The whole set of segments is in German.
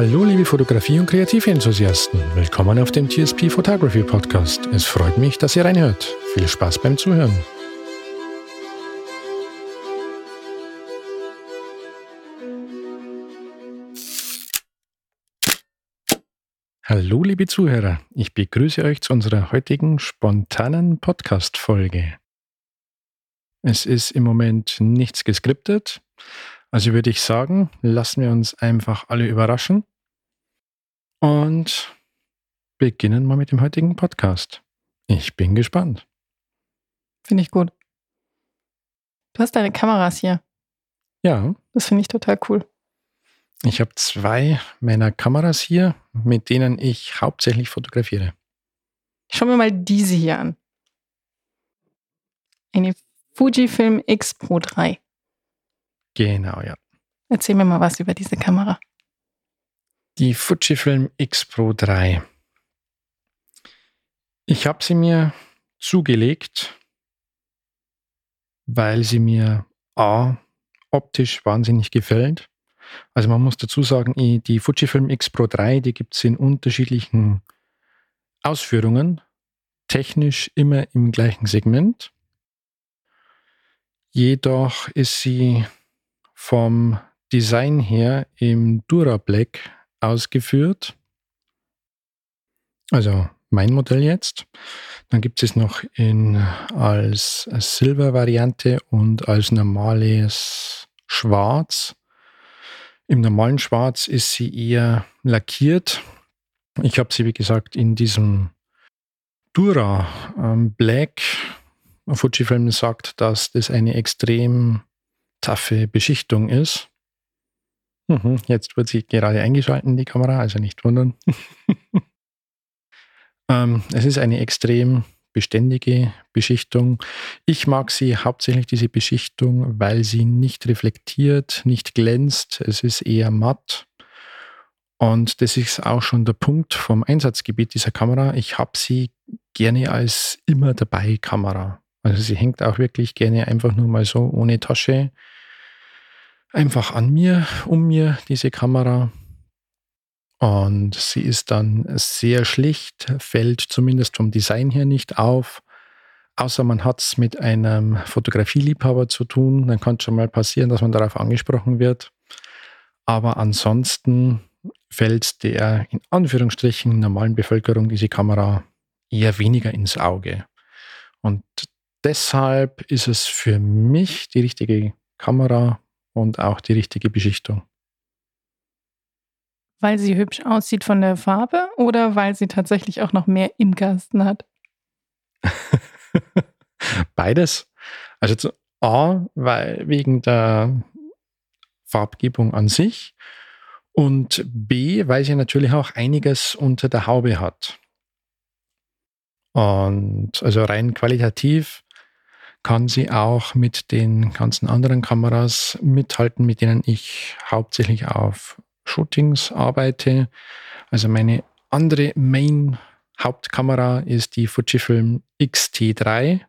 Hallo liebe Fotografie- und Kreativenthusiasten, willkommen auf dem TSP Photography Podcast. Es freut mich, dass ihr reinhört. Viel Spaß beim Zuhören. Hallo liebe Zuhörer, ich begrüße euch zu unserer heutigen spontanen Podcast-Folge. Es ist im Moment nichts geskriptet, also würde ich sagen, lassen wir uns einfach alle überraschen und beginnen mal mit dem heutigen Podcast. Ich bin gespannt. Finde ich gut. Du hast deine Kameras hier. Ja. Das finde ich total cool. Ich habe zwei meiner Kameras hier, mit denen ich hauptsächlich fotografiere. Schauen wir mal diese hier an. Eine Fujifilm X Pro 3. Genau, ja. Erzähl mir mal was über diese Kamera. Die Fujifilm X Pro 3. Ich habe sie mir zugelegt, weil sie mir A optisch wahnsinnig gefällt. Also man muss dazu sagen, die Fujifilm X Pro 3, die gibt es in unterschiedlichen Ausführungen, technisch immer im gleichen Segment. Jedoch ist sie vom Design her im Dura Black ausgeführt. Also mein Modell jetzt. Dann gibt es noch in, als Silber-Variante und als normales Schwarz. Im normalen Schwarz ist sie eher lackiert. Ich habe sie, wie gesagt, in diesem Dura ähm, Black. Fujifilm sagt, dass das eine extrem taffe Beschichtung ist. Mhm, jetzt wird sie gerade eingeschalten, die Kamera, also nicht wundern. ähm, es ist eine extrem beständige Beschichtung. Ich mag sie hauptsächlich diese Beschichtung, weil sie nicht reflektiert, nicht glänzt. Es ist eher matt. Und das ist auch schon der Punkt vom Einsatzgebiet dieser Kamera. Ich habe sie gerne als immer dabei Kamera. Also sie hängt auch wirklich gerne einfach nur mal so ohne Tasche einfach an mir, um mir, diese Kamera. Und sie ist dann sehr schlicht, fällt zumindest vom Design her nicht auf. Außer man hat es mit einem Fotografieliebhaber zu tun, dann kann es schon mal passieren, dass man darauf angesprochen wird. Aber ansonsten fällt der in Anführungsstrichen normalen Bevölkerung diese Kamera eher weniger ins Auge. Und deshalb ist es für mich die richtige Kamera und auch die richtige Beschichtung. Weil sie hübsch aussieht von der Farbe oder weil sie tatsächlich auch noch mehr im Kasten hat? Beides. Also zu A, weil wegen der Farbgebung an sich und B, weil sie natürlich auch einiges unter der Haube hat. Und also rein qualitativ kann sie auch mit den ganzen anderen Kameras mithalten, mit denen ich hauptsächlich auf Shootings arbeite. Also meine andere Main Hauptkamera ist die Fujifilm X-T3.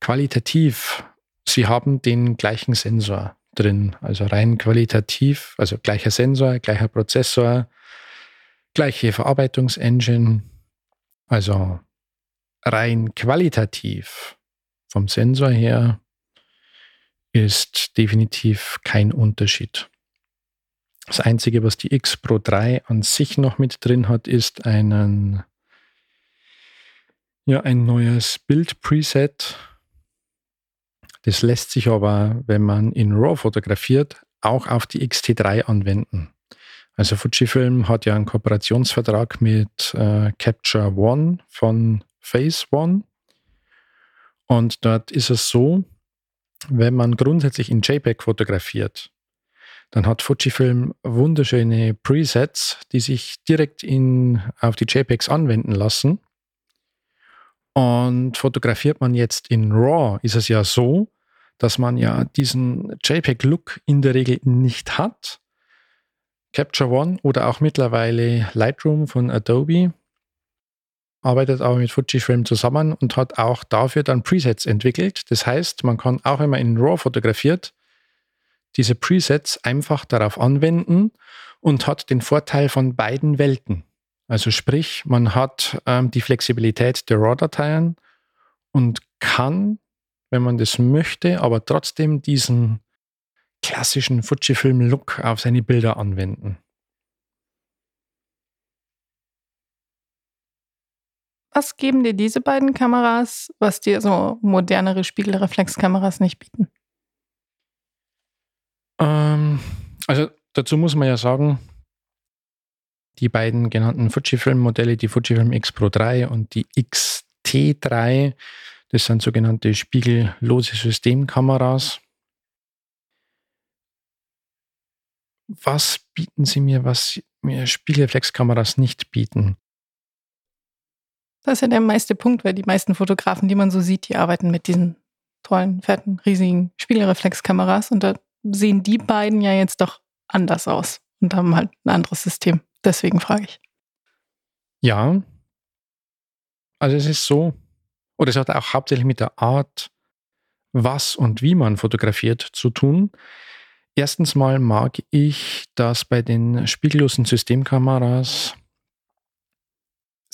Qualitativ, sie haben den gleichen Sensor drin, also rein qualitativ, also gleicher Sensor, gleicher Prozessor, gleiche Verarbeitungsengine, also rein qualitativ vom Sensor her ist definitiv kein Unterschied. Das Einzige, was die X Pro 3 an sich noch mit drin hat, ist einen, ja, ein neues Bild-Preset. Das lässt sich aber, wenn man in RAW fotografiert, auch auf die XT3 anwenden. Also Fujifilm hat ja einen Kooperationsvertrag mit äh, Capture One von Phase One. Und dort ist es so, wenn man grundsätzlich in JPEG fotografiert, dann hat Fujifilm wunderschöne Presets, die sich direkt in, auf die JPEGs anwenden lassen. Und fotografiert man jetzt in RAW, ist es ja so, dass man ja diesen JPEG-Look in der Regel nicht hat. Capture One oder auch mittlerweile Lightroom von Adobe arbeitet aber mit Fujifilm zusammen und hat auch dafür dann Presets entwickelt. Das heißt, man kann auch, wenn man in RAW fotografiert, diese Presets einfach darauf anwenden und hat den Vorteil von beiden Welten. Also sprich, man hat ähm, die Flexibilität der RAW-Dateien und kann, wenn man das möchte, aber trotzdem diesen klassischen Fujifilm-Look auf seine Bilder anwenden. Was geben dir diese beiden Kameras, was dir so modernere Spiegelreflexkameras nicht bieten? Ähm, also dazu muss man ja sagen, die beiden genannten Fujifilm-Modelle, die Fujifilm X Pro 3 und die XT3, das sind sogenannte spiegellose Systemkameras. Was bieten sie mir, was mir Spiegelreflexkameras nicht bieten? Das ist ja der meiste Punkt, weil die meisten Fotografen, die man so sieht, die arbeiten mit diesen tollen, fetten, riesigen Spiegelreflexkameras und da sehen die beiden ja jetzt doch anders aus und haben halt ein anderes System. Deswegen frage ich. Ja. Also es ist so, oder es hat auch hauptsächlich mit der Art, was und wie man fotografiert zu tun. Erstens mal mag ich, dass bei den spiegellosen Systemkameras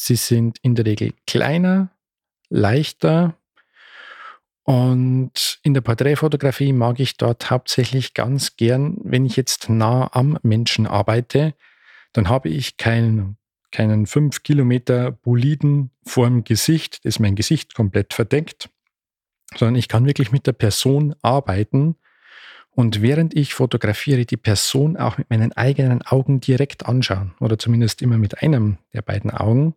Sie sind in der Regel kleiner, leichter und in der Porträtfotografie mag ich dort hauptsächlich ganz gern, wenn ich jetzt nah am Menschen arbeite, dann habe ich keinen keinen 5 Kilometer Boliden vorm Gesicht, das mein Gesicht komplett verdeckt, sondern ich kann wirklich mit der Person arbeiten und während ich fotografiere, die Person auch mit meinen eigenen Augen direkt anschauen oder zumindest immer mit einem der beiden Augen.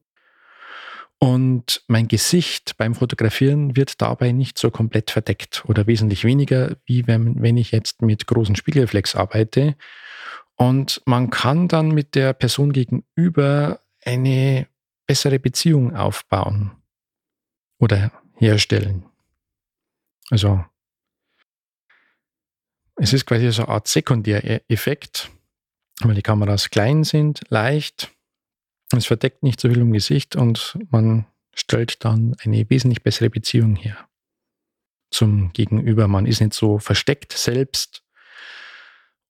Und mein Gesicht beim Fotografieren wird dabei nicht so komplett verdeckt oder wesentlich weniger, wie wenn, wenn ich jetzt mit großen Spiegelreflex arbeite. Und man kann dann mit der Person gegenüber eine bessere Beziehung aufbauen oder herstellen. Also es ist quasi so eine Art Sekundäreffekt, weil die Kameras klein sind, leicht es verdeckt nicht so viel im Gesicht und man stellt dann eine wesentlich bessere Beziehung her zum Gegenüber. Man ist nicht so versteckt selbst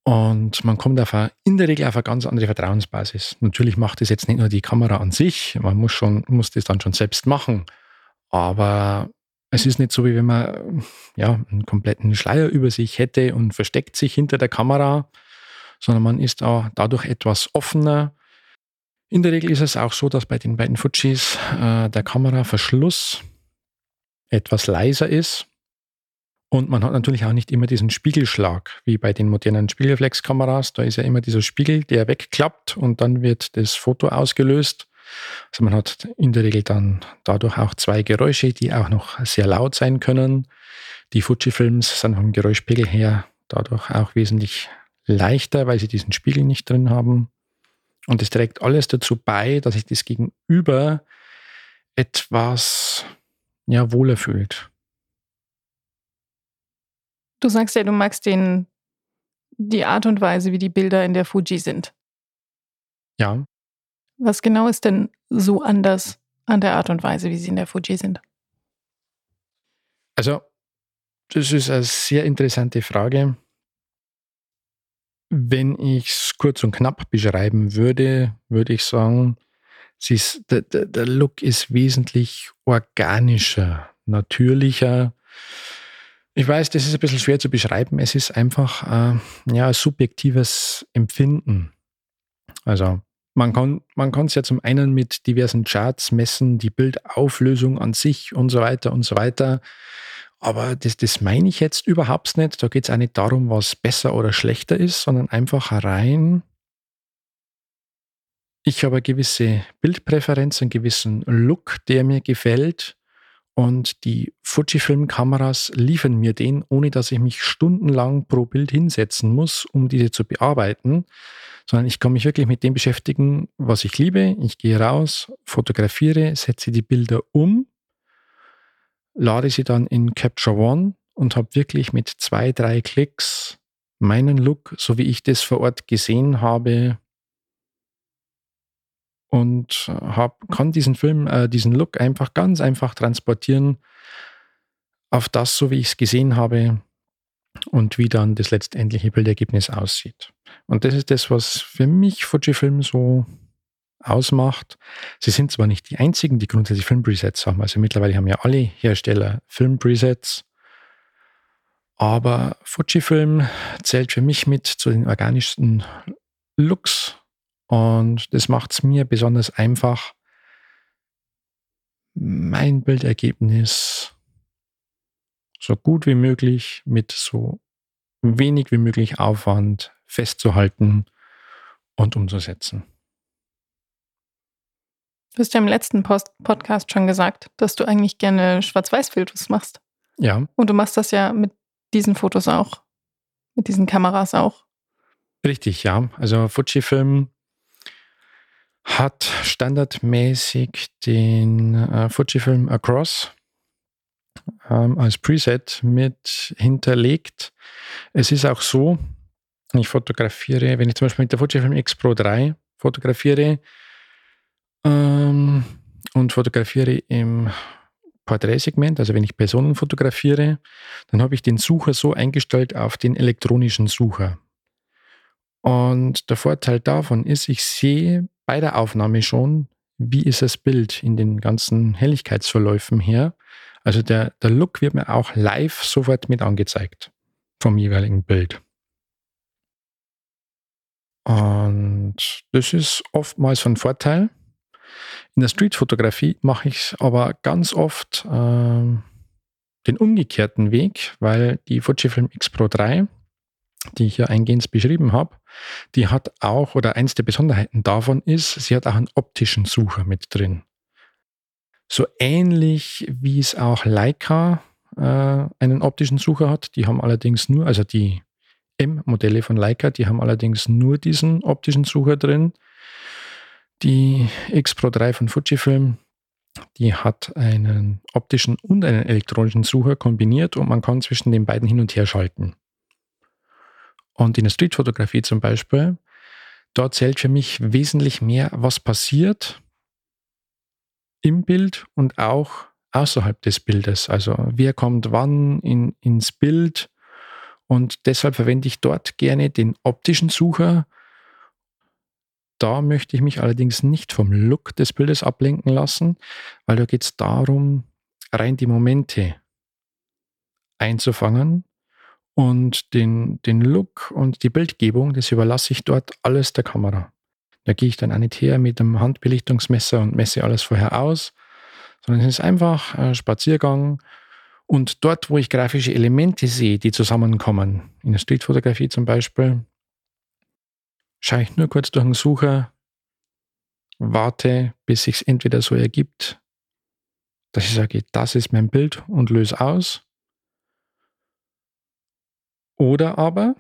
und man kommt auf eine, in der Regel auf eine ganz andere Vertrauensbasis. Natürlich macht es jetzt nicht nur die Kamera an sich, man muss, schon, muss das dann schon selbst machen, aber es ist nicht so, wie wenn man ja, einen kompletten Schleier über sich hätte und versteckt sich hinter der Kamera, sondern man ist auch dadurch etwas offener in der Regel ist es auch so, dass bei den beiden Fujis äh, der Kameraverschluss etwas leiser ist. Und man hat natürlich auch nicht immer diesen Spiegelschlag wie bei den modernen Spiegelreflexkameras. Da ist ja immer dieser Spiegel, der wegklappt und dann wird das Foto ausgelöst. Also man hat in der Regel dann dadurch auch zwei Geräusche, die auch noch sehr laut sein können. Die Fujifilms sind vom Geräuschpegel her dadurch auch wesentlich leichter, weil sie diesen Spiegel nicht drin haben. Und es trägt alles dazu bei, dass sich das Gegenüber etwas ja, wohler fühlt. Du sagst ja, du magst den, die Art und Weise, wie die Bilder in der Fuji sind. Ja. Was genau ist denn so anders an der Art und Weise, wie sie in der Fuji sind? Also, das ist eine sehr interessante Frage. Wenn ich es kurz und knapp beschreiben würde, würde ich sagen, ist, der, der, Look ist wesentlich organischer, natürlicher. Ich weiß, das ist ein bisschen schwer zu beschreiben. Es ist einfach äh, ja, ein subjektives Empfinden. Also man kann es ja zum einen mit diversen Charts messen, die Bildauflösung an sich und so weiter und so weiter. Aber das, das meine ich jetzt überhaupt nicht. Da geht es auch nicht darum, was besser oder schlechter ist, sondern einfach rein. Ich habe eine gewisse Bildpräferenz, einen gewissen Look, der mir gefällt. Und die Fujifilm-Kameras liefern mir den, ohne dass ich mich stundenlang pro Bild hinsetzen muss, um diese zu bearbeiten, sondern ich kann mich wirklich mit dem beschäftigen, was ich liebe. Ich gehe raus, fotografiere, setze die Bilder um lade sie dann in Capture One und habe wirklich mit zwei, drei Klicks meinen Look, so wie ich das vor Ort gesehen habe, und hab, kann diesen Film, äh, diesen Look einfach ganz einfach transportieren auf das, so wie ich es gesehen habe. und wie dann das letztendliche Bildergebnis aussieht. Und das ist das, was für mich Fujifilm so ausmacht. Sie sind zwar nicht die einzigen, die grundsätzlich Filmpresets haben. Also mittlerweile haben ja alle Hersteller Filmpresets. Aber Fujifilm zählt für mich mit zu den organischsten Looks. Und das macht es mir besonders einfach, mein Bildergebnis so gut wie möglich mit so wenig wie möglich Aufwand festzuhalten und umzusetzen. Du hast ja im letzten Post Podcast schon gesagt, dass du eigentlich gerne Schwarz-Weiß-Fotos machst. Ja. Und du machst das ja mit diesen Fotos auch, mit diesen Kameras auch. Richtig, ja. Also Fujifilm hat standardmäßig den äh, Fujifilm Across ähm, als Preset mit hinterlegt. Es ist auch so, ich fotografiere, wenn ich zum Beispiel mit der Fujifilm X Pro 3 fotografiere ähm, und fotografiere im Porträtsegment, also wenn ich Personen fotografiere, dann habe ich den Sucher so eingestellt auf den elektronischen Sucher. Und der Vorteil davon ist, ich sehe bei der Aufnahme schon, wie ist das Bild in den ganzen Helligkeitsverläufen her. Also der, der Look wird mir auch live sofort mit angezeigt vom jeweiligen Bild. Und das ist oftmals von Vorteil. In der Streetfotografie mache ich aber ganz oft äh, den umgekehrten Weg, weil die Fujifilm X Pro 3, die ich ja eingehend beschrieben habe, die hat auch, oder eins der Besonderheiten davon ist, sie hat auch einen optischen Sucher mit drin. So ähnlich wie es auch Leica äh, einen optischen Sucher hat. Die haben allerdings nur, also die M-Modelle von Leica, die haben allerdings nur diesen optischen Sucher drin. Die X Pro 3 von Fujifilm, die hat einen optischen und einen elektronischen Sucher kombiniert und man kann zwischen den beiden hin und her schalten. Und in der Streetfotografie zum Beispiel, dort zählt für mich wesentlich mehr, was passiert im Bild und auch außerhalb des Bildes. Also wer kommt wann in, ins Bild. Und deshalb verwende ich dort gerne den optischen Sucher. Da möchte ich mich allerdings nicht vom Look des Bildes ablenken lassen, weil da geht es darum, rein die Momente einzufangen und den, den Look und die Bildgebung, das überlasse ich dort alles der Kamera. Da gehe ich dann auch nicht her mit dem Handbelichtungsmesser und messe alles vorher aus, sondern es ist einfach ein Spaziergang. Und dort, wo ich grafische Elemente sehe, die zusammenkommen, in der Streetfotografie zum Beispiel, schaue ich nur kurz durch den Sucher, warte, bis sich entweder so ergibt, dass ich sage, das ist mein Bild und löse aus. Oder aber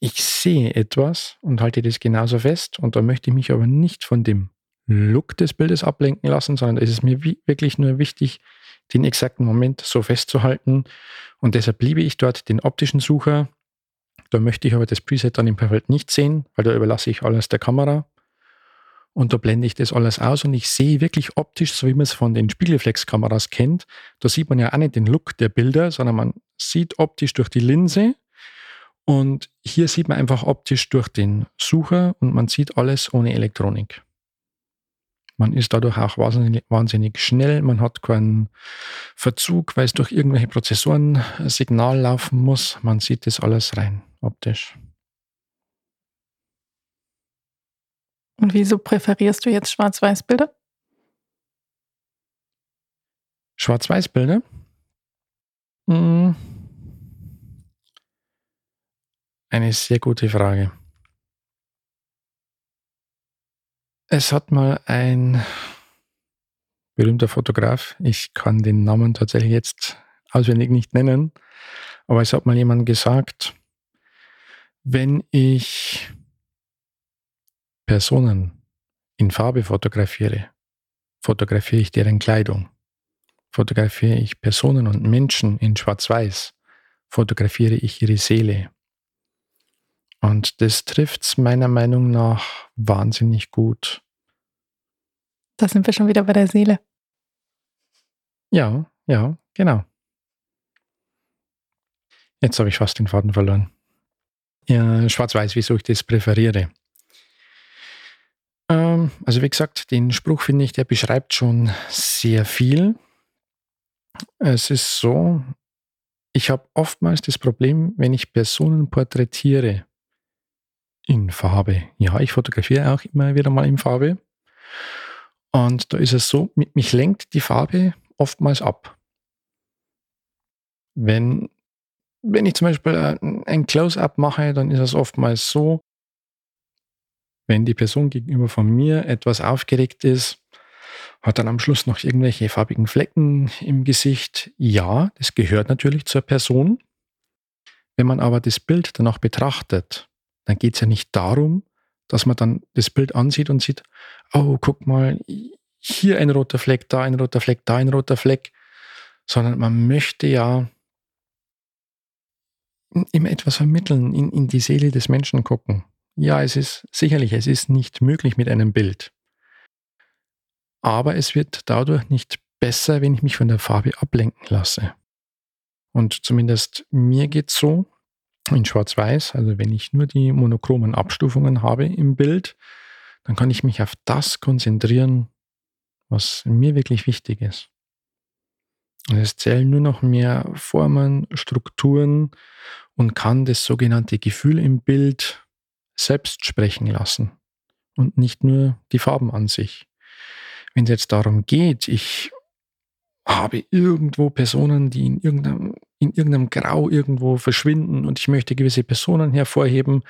ich sehe etwas und halte das genauso fest und da möchte ich mich aber nicht von dem Look des Bildes ablenken lassen, sondern es ist mir wirklich nur wichtig, den exakten Moment so festzuhalten und deshalb liebe ich dort den optischen Sucher. Da möchte ich aber das Preset dann im Perfekt nicht sehen, weil da überlasse ich alles der Kamera und da blende ich das alles aus und ich sehe wirklich optisch, so wie man es von den Spiegelreflexkameras kennt, da sieht man ja auch nicht den Look der Bilder, sondern man sieht optisch durch die Linse und hier sieht man einfach optisch durch den Sucher und man sieht alles ohne Elektronik. Man ist dadurch auch wahnsinnig, wahnsinnig schnell, man hat keinen Verzug, weil es durch irgendwelche Prozessoren Signal laufen muss. Man sieht das alles rein optisch. Und wieso präferierst du jetzt Schwarz-Weiß-Bilder? Schwarz-Weiß-Bilder? Hm. Eine sehr gute Frage. Es hat mal ein berühmter Fotograf, ich kann den Namen tatsächlich jetzt auswendig nicht nennen, aber es hat mal jemand gesagt, wenn ich Personen in Farbe fotografiere, fotografiere ich deren Kleidung. Fotografiere ich Personen und Menschen in Schwarz-Weiß, fotografiere ich ihre Seele. Und das trifft es meiner Meinung nach wahnsinnig gut. Da sind wir schon wieder bei der Seele. Ja, ja, genau. Jetzt habe ich fast den Faden verloren. Ja, Schwarz-Weiß, wieso ich das präferiere. Ähm, also wie gesagt, den Spruch finde ich, der beschreibt schon sehr viel. Es ist so, ich habe oftmals das Problem, wenn ich Personen porträtiere in Farbe. Ja, ich fotografiere auch immer wieder mal in Farbe. Und da ist es so, mich lenkt die Farbe oftmals ab. Wenn, wenn ich zum Beispiel ein Close-up mache, dann ist es oftmals so, wenn die Person gegenüber von mir etwas aufgeregt ist, hat dann am Schluss noch irgendwelche farbigen Flecken im Gesicht. Ja, das gehört natürlich zur Person. Wenn man aber das Bild danach betrachtet, dann geht es ja nicht darum, dass man dann das Bild ansieht und sieht, oh, guck mal, hier ein roter Fleck, da ein roter Fleck, da ein roter Fleck, sondern man möchte ja immer etwas vermitteln, in, in die Seele des Menschen gucken. Ja, es ist sicherlich, es ist nicht möglich mit einem Bild. Aber es wird dadurch nicht besser, wenn ich mich von der Farbe ablenken lasse. Und zumindest mir geht es so, in Schwarz-Weiß, also wenn ich nur die monochromen Abstufungen habe im Bild, dann kann ich mich auf das konzentrieren, was mir wirklich wichtig ist. Es zählen nur noch mehr Formen, Strukturen und kann das sogenannte Gefühl im Bild selbst sprechen lassen und nicht nur die Farben an sich. Wenn es jetzt darum geht, ich habe irgendwo Personen, die in irgendeinem, in irgendeinem Grau irgendwo verschwinden und ich möchte gewisse Personen hervorheben,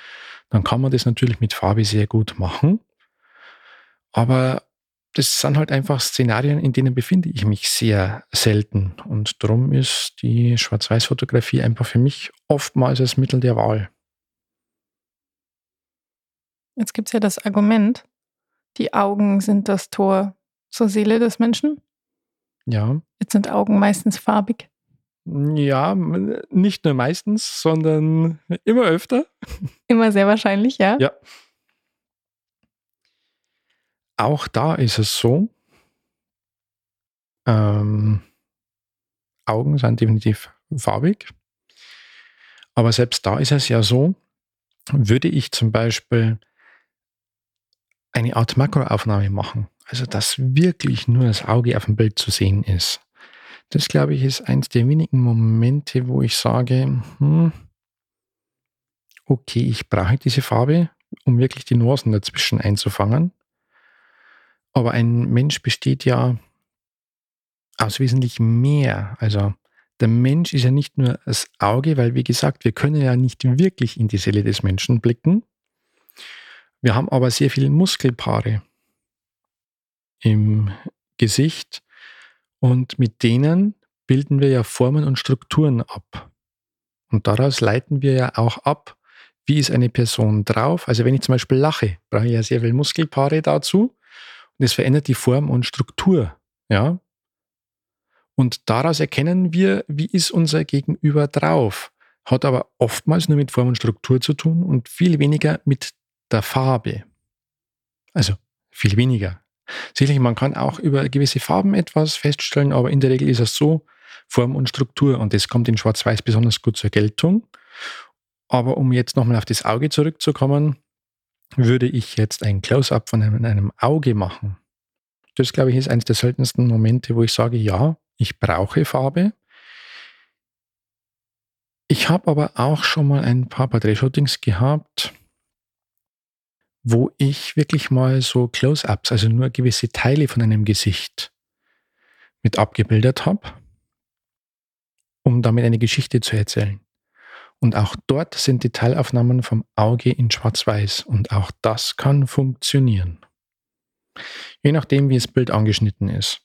dann kann man das natürlich mit Farbe sehr gut machen. Aber das sind halt einfach Szenarien, in denen befinde ich mich sehr selten. Und darum ist die Schwarz-Weiß-Fotografie einfach für mich oftmals das Mittel der Wahl. Jetzt gibt es ja das Argument, die Augen sind das Tor zur Seele des Menschen. Ja. Jetzt sind Augen meistens farbig. Ja, nicht nur meistens, sondern immer öfter. Immer sehr wahrscheinlich, ja. Ja. Auch da ist es so, ähm, Augen sind definitiv farbig. Aber selbst da ist es ja so, würde ich zum Beispiel eine Art Makroaufnahme machen, also dass wirklich nur das Auge auf dem Bild zu sehen ist. Das, glaube ich, ist eins der wenigen Momente, wo ich sage, hm, okay, ich brauche diese Farbe, um wirklich die Nuancen dazwischen einzufangen. Aber ein Mensch besteht ja aus wesentlich mehr. Also der Mensch ist ja nicht nur das Auge, weil wie gesagt, wir können ja nicht wirklich in die Seele des Menschen blicken. Wir haben aber sehr viele Muskelpaare im Gesicht und mit denen bilden wir ja Formen und Strukturen ab. Und daraus leiten wir ja auch ab, wie ist eine Person drauf. Also wenn ich zum Beispiel lache, brauche ich ja sehr viele Muskelpaare dazu. Und es verändert die Form und Struktur. Ja? Und daraus erkennen wir, wie ist unser Gegenüber drauf. Hat aber oftmals nur mit Form und Struktur zu tun und viel weniger mit der Farbe. Also viel weniger. Sicherlich, man kann auch über gewisse Farben etwas feststellen, aber in der Regel ist es so, Form und Struktur. Und das kommt in Schwarz-Weiß besonders gut zur Geltung. Aber um jetzt nochmal auf das Auge zurückzukommen, würde ich jetzt ein Close-up von einem, einem Auge machen. Das, glaube ich, ist eines der seltensten Momente, wo ich sage, ja, ich brauche Farbe. Ich habe aber auch schon mal ein paar Portrait-Shootings gehabt, wo ich wirklich mal so Close-ups, also nur gewisse Teile von einem Gesicht mit abgebildet habe, um damit eine Geschichte zu erzählen. Und auch dort sind Detailaufnahmen vom Auge in Schwarz-Weiß und auch das kann funktionieren. Je nachdem, wie das Bild angeschnitten ist.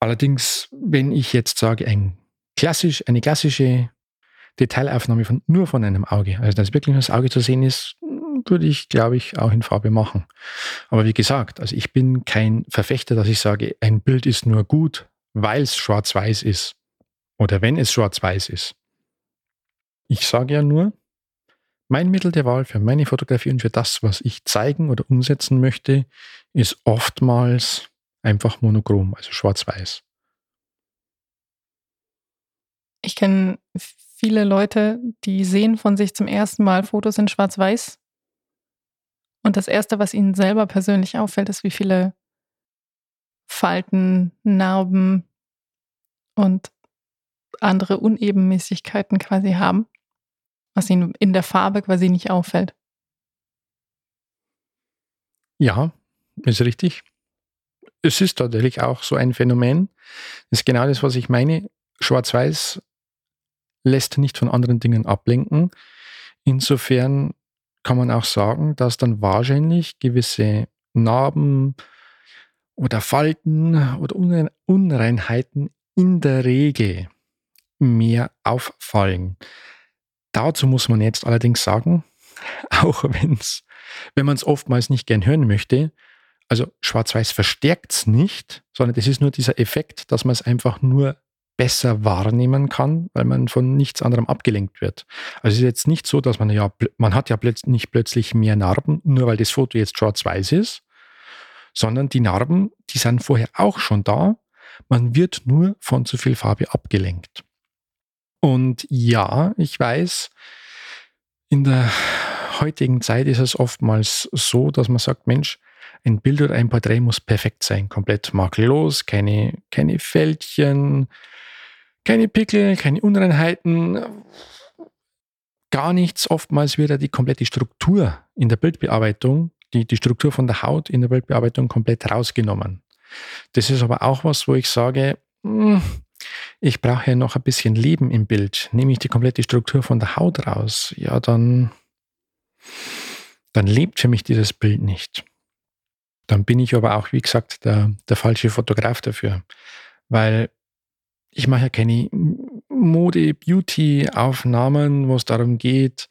Allerdings, wenn ich jetzt sage, ein klassisch, eine klassische Detailaufnahme von, nur von einem Auge, also dass wirklich nur das Auge zu sehen ist, würde ich, glaube ich, auch in Farbe machen. Aber wie gesagt, also ich bin kein Verfechter, dass ich sage, ein Bild ist nur gut, weil es schwarz-weiß ist. Oder wenn es schwarz-weiß ist. Ich sage ja nur, mein Mittel der Wahl für meine Fotografie und für das, was ich zeigen oder umsetzen möchte, ist oftmals einfach monochrom, also schwarz-weiß. Ich kenne viele Leute, die sehen von sich zum ersten Mal Fotos in Schwarz-Weiß. Und das Erste, was ihnen selber persönlich auffällt, ist, wie viele Falten, Narben und andere Unebenmäßigkeiten quasi haben, was ihnen in der Farbe quasi nicht auffällt. Ja, ist richtig. Es ist tatsächlich auch so ein Phänomen. Das ist genau das, was ich meine. Schwarz-Weiß lässt nicht von anderen Dingen ablenken. Insofern kann man auch sagen, dass dann wahrscheinlich gewisse Narben oder Falten oder Unreinheiten in der Regel mehr auffallen. Dazu muss man jetzt allerdings sagen, auch wenn's, wenn man es oftmals nicht gern hören möchte, also Schwarz-Weiß verstärkt es nicht, sondern es ist nur dieser Effekt, dass man es einfach nur besser wahrnehmen kann, weil man von nichts anderem abgelenkt wird. Also es ist jetzt nicht so, dass man ja, man hat ja nicht plötzlich mehr Narben, nur weil das Foto jetzt schwarz-weiß ist, sondern die Narben, die sind vorher auch schon da. Man wird nur von zu viel Farbe abgelenkt. Und ja, ich weiß, in der heutigen Zeit ist es oftmals so, dass man sagt, Mensch, ein Bild oder ein Porträt muss perfekt sein, komplett makellos, keine, keine Fältchen, keine Pickel, keine Unreinheiten, gar nichts. Oftmals wird ja die komplette Struktur in der Bildbearbeitung, die, die Struktur von der Haut in der Bildbearbeitung komplett rausgenommen. Das ist aber auch was, wo ich sage, hm, ich brauche ja noch ein bisschen Leben im Bild. Nehme ich die komplette Struktur von der Haut raus, ja, dann, dann lebt für mich dieses Bild nicht. Dann bin ich aber auch, wie gesagt, der, der falsche Fotograf dafür. Weil ich mache ja keine Mode-Beauty-Aufnahmen, wo es darum geht,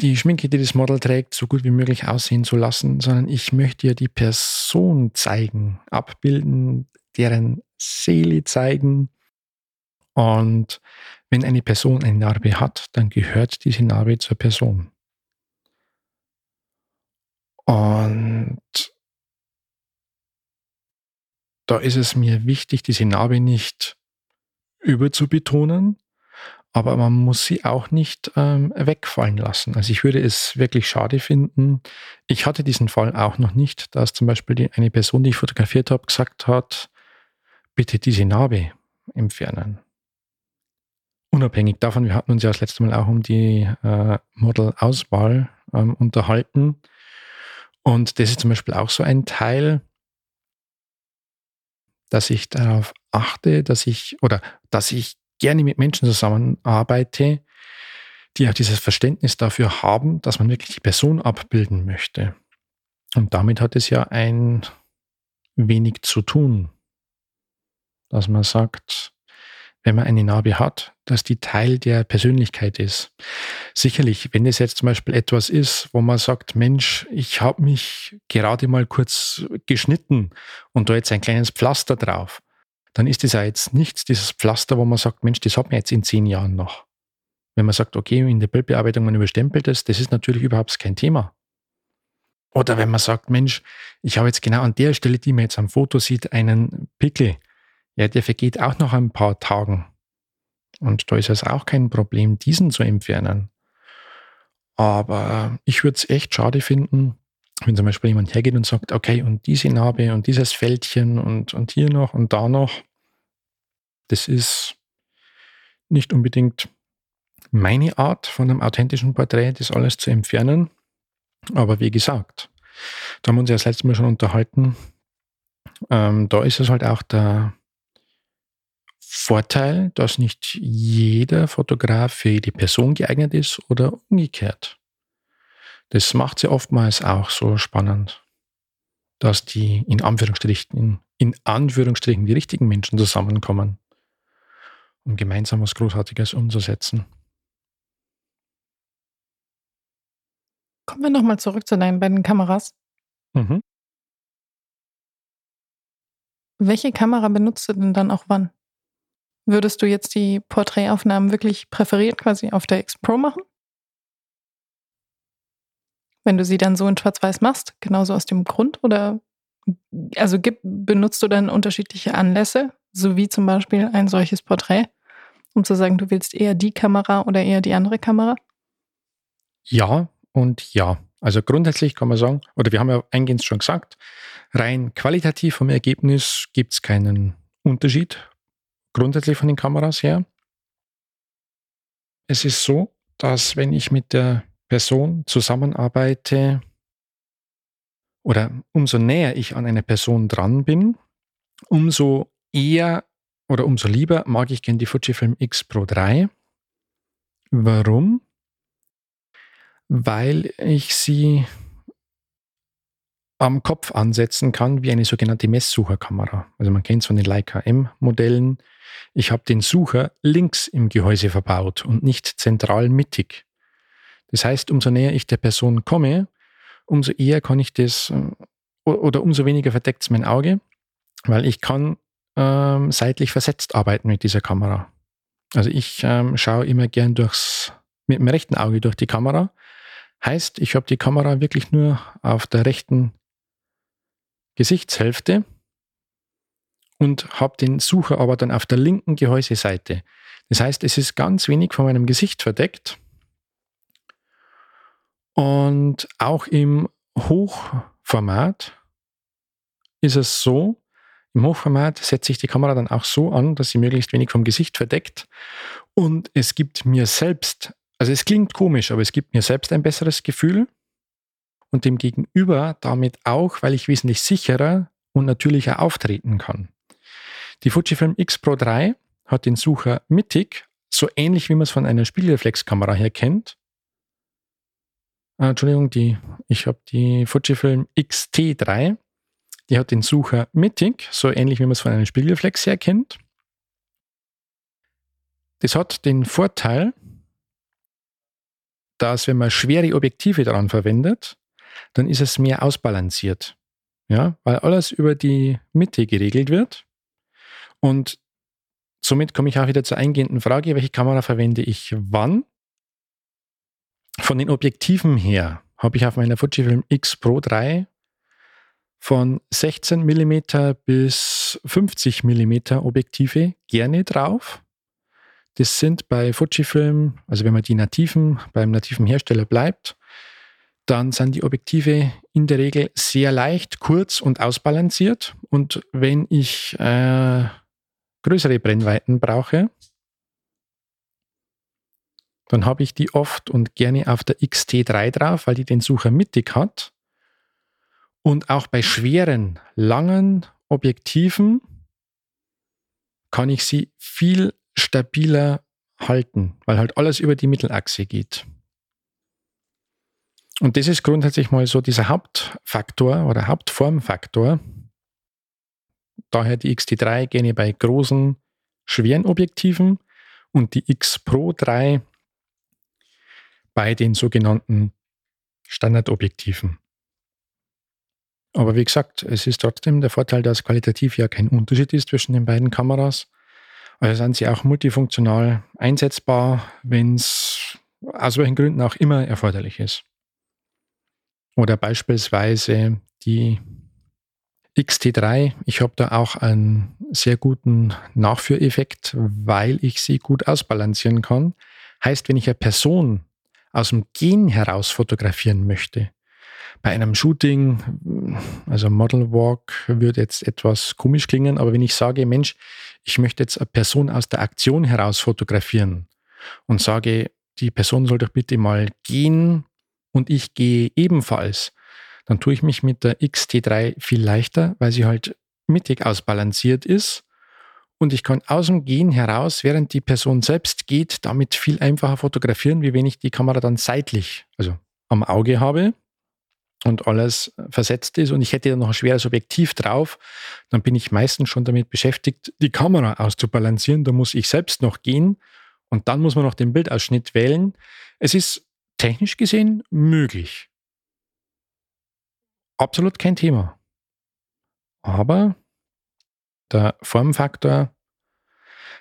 die Schminke, die das Model trägt, so gut wie möglich aussehen zu lassen, sondern ich möchte ja die Person zeigen, abbilden, deren Seele zeigen. Und wenn eine Person eine Narbe hat, dann gehört diese Narbe zur Person. Und da ist es mir wichtig, diese Narbe nicht überzubetonen, aber man muss sie auch nicht ähm, wegfallen lassen. Also ich würde es wirklich schade finden. Ich hatte diesen Fall auch noch nicht, dass zum Beispiel die, eine Person, die ich fotografiert habe, gesagt hat, bitte diese Narbe entfernen. Unabhängig davon, wir hatten uns ja das letzte Mal auch um die äh, Model-Auswahl ähm, unterhalten. Und das ist zum Beispiel auch so ein Teil, dass ich darauf achte, dass ich oder dass ich gerne mit Menschen zusammenarbeite, die auch dieses Verständnis dafür haben, dass man wirklich die Person abbilden möchte. Und damit hat es ja ein wenig zu tun, dass man sagt, wenn man eine Narbe hat, dass die Teil der Persönlichkeit ist. Sicherlich, wenn es jetzt zum Beispiel etwas ist, wo man sagt, Mensch, ich habe mich gerade mal kurz geschnitten und da jetzt ein kleines Pflaster drauf, dann ist das ja jetzt nichts, dieses Pflaster, wo man sagt, Mensch, das hat man jetzt in zehn Jahren noch. Wenn man sagt, okay, in der Bildbearbeitung man überstempelt das, das ist natürlich überhaupt kein Thema. Oder wenn man sagt, Mensch, ich habe jetzt genau an der Stelle, die man jetzt am Foto sieht, einen Pickel ja, der vergeht auch nach ein paar Tagen. Und da ist es auch kein Problem, diesen zu entfernen. Aber ich würde es echt schade finden, wenn zum Beispiel jemand hergeht und sagt, okay, und diese Narbe und dieses Fältchen und, und hier noch und da noch, das ist nicht unbedingt meine Art von einem authentischen Porträt, das alles zu entfernen. Aber wie gesagt, da haben wir uns ja das letzte Mal schon unterhalten. Ähm, da ist es halt auch der, Vorteil, dass nicht jeder Fotograf für jede Person geeignet ist oder umgekehrt. Das macht sie oftmals auch so spannend, dass die in Anführungsstrichen, in Anführungsstrichen die richtigen Menschen zusammenkommen, um gemeinsam was Großartiges umzusetzen. Kommen wir nochmal zurück zu deinen beiden Kameras. Mhm. Welche Kamera benutzt du denn dann auch wann? Würdest du jetzt die Porträtaufnahmen wirklich präferiert quasi auf der X Pro machen? Wenn du sie dann so in Schwarz-Weiß machst, genauso aus dem Grund? Oder also benutzt du dann unterschiedliche Anlässe, so wie zum Beispiel ein solches Porträt, um zu sagen, du willst eher die Kamera oder eher die andere Kamera? Ja und ja. Also grundsätzlich kann man sagen, oder wir haben ja eingehend schon gesagt, rein qualitativ vom Ergebnis gibt es keinen Unterschied, grundsätzlich von den Kameras her. Es ist so, dass wenn ich mit der Person zusammenarbeite oder umso näher ich an einer Person dran bin, umso eher oder umso lieber mag ich gerne die Fujifilm X Pro 3. Warum? Weil ich sie am Kopf ansetzen kann wie eine sogenannte Messsucherkamera. Also man kennt es von den Leica M-Modellen. Ich habe den Sucher links im Gehäuse verbaut und nicht zentral mittig. Das heißt, umso näher ich der Person komme, umso eher kann ich das äh, oder umso weniger verdeckt es mein Auge, weil ich kann ähm, seitlich versetzt arbeiten mit dieser Kamera. Also ich ähm, schaue immer gern durchs, mit dem rechten Auge durch die Kamera. Heißt, ich habe die Kamera wirklich nur auf der rechten Gesichtshälfte und habe den Sucher aber dann auf der linken Gehäuseseite. Das heißt, es ist ganz wenig von meinem Gesicht verdeckt. Und auch im Hochformat ist es so, im Hochformat setze ich die Kamera dann auch so an, dass sie möglichst wenig vom Gesicht verdeckt. Und es gibt mir selbst, also es klingt komisch, aber es gibt mir selbst ein besseres Gefühl, und dem Gegenüber damit auch, weil ich wesentlich sicherer und natürlicher auftreten kann. Die Fujifilm X Pro 3 hat den Sucher mittig, so ähnlich wie man es von einer Spiegelreflexkamera her kennt. Äh, Entschuldigung, die, ich habe die Fujifilm XT3, die hat den Sucher mittig, so ähnlich wie man es von einer Spiegelreflex her kennt. Das hat den Vorteil, dass wenn man schwere Objektive daran verwendet, dann ist es mehr ausbalanciert. Ja, weil alles über die Mitte geregelt wird. Und somit komme ich auch wieder zur eingehenden Frage, welche Kamera verwende ich wann? Von den Objektiven her habe ich auf meiner Fujifilm X Pro 3 von 16 mm bis 50 mm Objektive gerne drauf. Das sind bei Fujifilm, also wenn man die nativen, beim nativen Hersteller bleibt, dann sind die Objektive in der Regel sehr leicht, kurz und ausbalanciert. Und wenn ich äh, größere Brennweiten brauche, dann habe ich die oft und gerne auf der XT3 drauf, weil die den Sucher mittig hat. Und auch bei schweren, langen Objektiven kann ich sie viel stabiler halten, weil halt alles über die Mittelachse geht. Und das ist grundsätzlich mal so dieser Hauptfaktor oder Hauptformfaktor. Daher die XT3 gerne bei großen, schweren Objektiven und die X Pro 3 bei den sogenannten Standardobjektiven. Aber wie gesagt, es ist trotzdem der Vorteil, dass qualitativ ja kein Unterschied ist zwischen den beiden Kameras. Also sind sie auch multifunktional einsetzbar, wenn es aus welchen Gründen auch immer erforderlich ist. Oder beispielsweise die XT3. Ich habe da auch einen sehr guten Nachführeffekt, weil ich sie gut ausbalancieren kann. Heißt, wenn ich eine Person aus dem Gen heraus fotografieren möchte, bei einem Shooting, also Model Walk, würde jetzt etwas komisch klingen, aber wenn ich sage, Mensch, ich möchte jetzt eine Person aus der Aktion heraus fotografieren und sage, die Person soll doch bitte mal gehen und ich gehe ebenfalls, dann tue ich mich mit der XT3 viel leichter, weil sie halt mittig ausbalanciert ist. Und ich kann aus dem Gehen heraus, während die Person selbst geht, damit viel einfacher fotografieren, wie wenn ich die Kamera dann seitlich, also am Auge habe und alles versetzt ist. Und ich hätte dann noch ein schweres Objektiv drauf, dann bin ich meistens schon damit beschäftigt, die Kamera auszubalancieren. Da muss ich selbst noch gehen. Und dann muss man noch den Bildausschnitt wählen. Es ist technisch gesehen möglich. Absolut kein Thema. Aber der Formfaktor,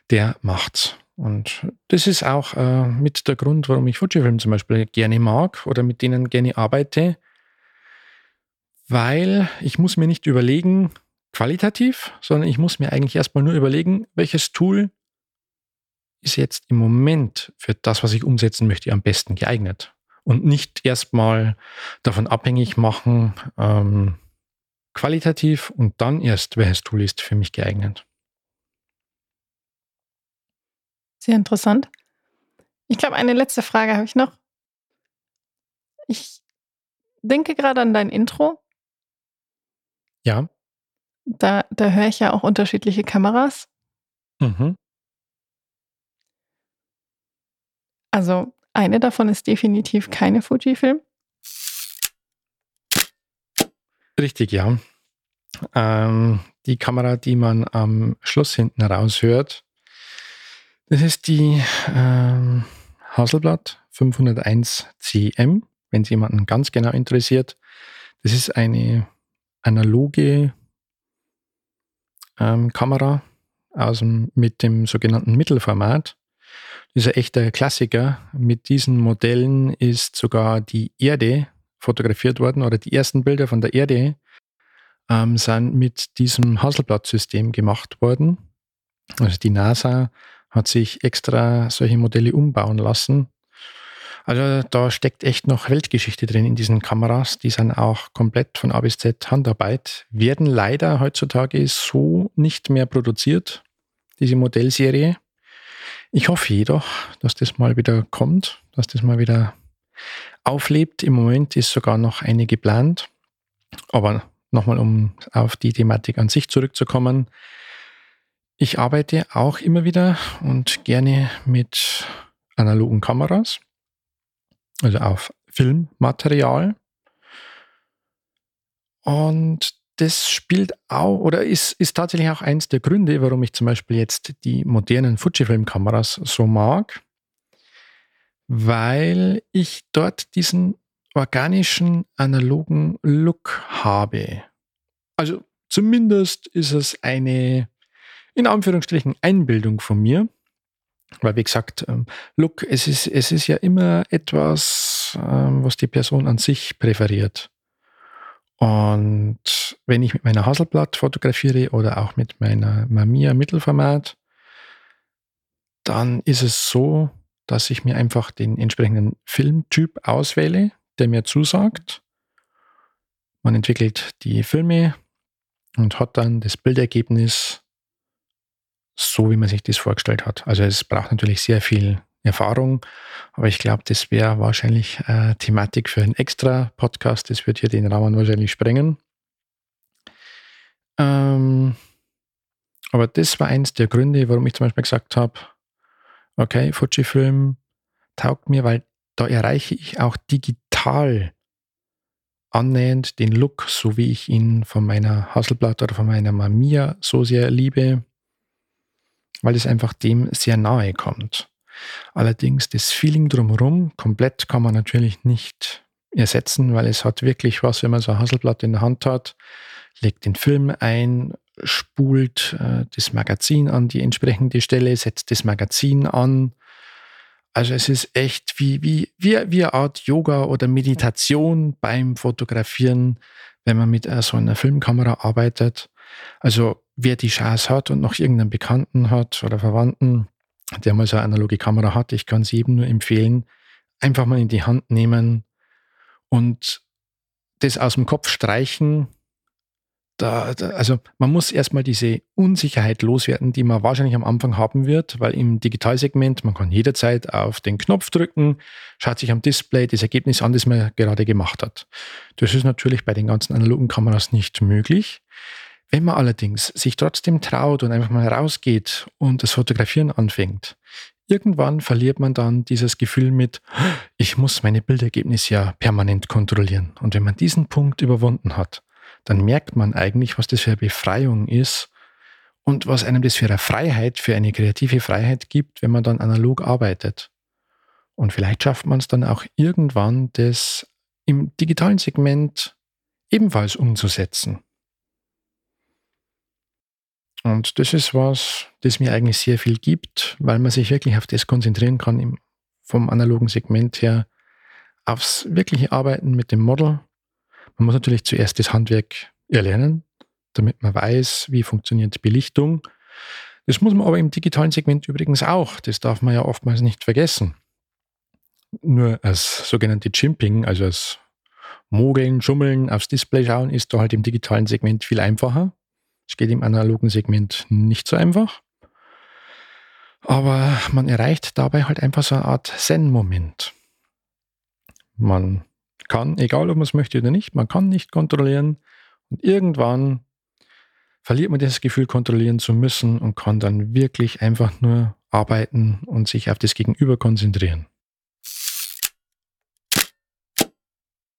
der macht's. Und das ist auch äh, mit der Grund, warum ich Fujifilm zum Beispiel gerne mag oder mit denen gerne arbeite, weil ich muss mir nicht überlegen, qualitativ, sondern ich muss mir eigentlich erstmal nur überlegen, welches Tool ist jetzt im Moment für das, was ich umsetzen möchte, am besten geeignet. Und nicht erstmal davon abhängig machen, ähm, qualitativ und dann erst, welches Tool ist für mich geeignet. Sehr interessant. Ich glaube, eine letzte Frage habe ich noch. Ich denke gerade an dein Intro. Ja. Da, da höre ich ja auch unterschiedliche Kameras. Mhm. Also eine davon ist definitiv keine Fujifilm. Richtig, ja. Ähm, die Kamera, die man am Schluss hinten raushört, das ist die ähm, Hasselblad 501 CM, wenn es jemanden ganz genau interessiert. Das ist eine analoge ähm, Kamera aus dem, mit dem sogenannten Mittelformat. Das ist ein echter Klassiker. Mit diesen Modellen ist sogar die Erde fotografiert worden oder die ersten Bilder von der Erde ähm, sind mit diesem Hasselblatt-System gemacht worden. Also die NASA hat sich extra solche Modelle umbauen lassen. Also da steckt echt noch Weltgeschichte drin in diesen Kameras. Die sind auch komplett von A bis Z Handarbeit, werden leider heutzutage so nicht mehr produziert, diese Modellserie. Ich hoffe jedoch, dass das mal wieder kommt, dass das mal wieder auflebt. Im Moment ist sogar noch eine geplant. Aber nochmal, um auf die Thematik an sich zurückzukommen. Ich arbeite auch immer wieder und gerne mit analogen Kameras, also auf Filmmaterial. Und das spielt auch oder ist, ist tatsächlich auch eins der Gründe, warum ich zum Beispiel jetzt die modernen Fujifilm-Kameras so mag, weil ich dort diesen organischen, analogen Look habe. Also zumindest ist es eine, in Anführungsstrichen, Einbildung von mir. Weil, wie gesagt, ähm, Look, es ist, es ist ja immer etwas, ähm, was die Person an sich präferiert. Und wenn ich mit meiner Hasselblatt fotografiere oder auch mit meiner Mamiya Mittelformat, dann ist es so, dass ich mir einfach den entsprechenden Filmtyp auswähle, der mir zusagt. Man entwickelt die Filme und hat dann das Bildergebnis so, wie man sich das vorgestellt hat. Also es braucht natürlich sehr viel Erfahrung, aber ich glaube, das wäre wahrscheinlich äh, Thematik für einen extra Podcast. Das wird hier den Rahmen wahrscheinlich sprengen. Ähm, aber das war eins der Gründe, warum ich zum Beispiel gesagt habe, okay, Fujifilm taugt mir, weil da erreiche ich auch digital annähernd den Look, so wie ich ihn von meiner Hasselblatt oder von meiner Mamiya so sehr liebe, weil es einfach dem sehr nahe kommt. Allerdings das Feeling drumherum komplett kann man natürlich nicht ersetzen, weil es hat wirklich was, wenn man so ein Hasselblatt in der Hand hat, legt den Film ein, spult äh, das Magazin an die entsprechende Stelle, setzt das Magazin an, also es ist echt wie, wie, wie, wie eine Art Yoga oder Meditation beim Fotografieren, wenn man mit äh, so einer Filmkamera arbeitet. Also wer die Chance hat und noch irgendeinen Bekannten hat oder Verwandten, der mal so eine analoge Kamera hat, ich kann es jedem nur empfehlen, einfach mal in die Hand nehmen und das aus dem Kopf streichen da, da, also man muss erstmal diese Unsicherheit loswerden, die man wahrscheinlich am Anfang haben wird, weil im Digitalsegment, man kann jederzeit auf den Knopf drücken, schaut sich am Display das Ergebnis an, das man gerade gemacht hat. Das ist natürlich bei den ganzen analogen Kameras nicht möglich. Wenn man allerdings sich trotzdem traut und einfach mal rausgeht und das Fotografieren anfängt, irgendwann verliert man dann dieses Gefühl mit, ich muss meine Bildergebnisse ja permanent kontrollieren. Und wenn man diesen Punkt überwunden hat, dann merkt man eigentlich, was das für eine Befreiung ist und was einem das für eine Freiheit, für eine kreative Freiheit gibt, wenn man dann analog arbeitet. Und vielleicht schafft man es dann auch irgendwann, das im digitalen Segment ebenfalls umzusetzen. Und das ist was, das mir eigentlich sehr viel gibt, weil man sich wirklich auf das konzentrieren kann, im, vom analogen Segment her, aufs wirkliche Arbeiten mit dem Model man muss natürlich zuerst das Handwerk erlernen, damit man weiß, wie funktioniert Belichtung. Das muss man aber im digitalen Segment übrigens auch. Das darf man ja oftmals nicht vergessen. Nur als sogenannte Chimping, also als Mogeln, Schummeln, aufs Display schauen, ist da halt im digitalen Segment viel einfacher. Es geht im analogen Segment nicht so einfach. Aber man erreicht dabei halt einfach so eine Art Zen-Moment. Man kann, egal ob man es möchte oder nicht, man kann nicht kontrollieren. Und irgendwann verliert man das Gefühl, kontrollieren zu müssen und kann dann wirklich einfach nur arbeiten und sich auf das Gegenüber konzentrieren.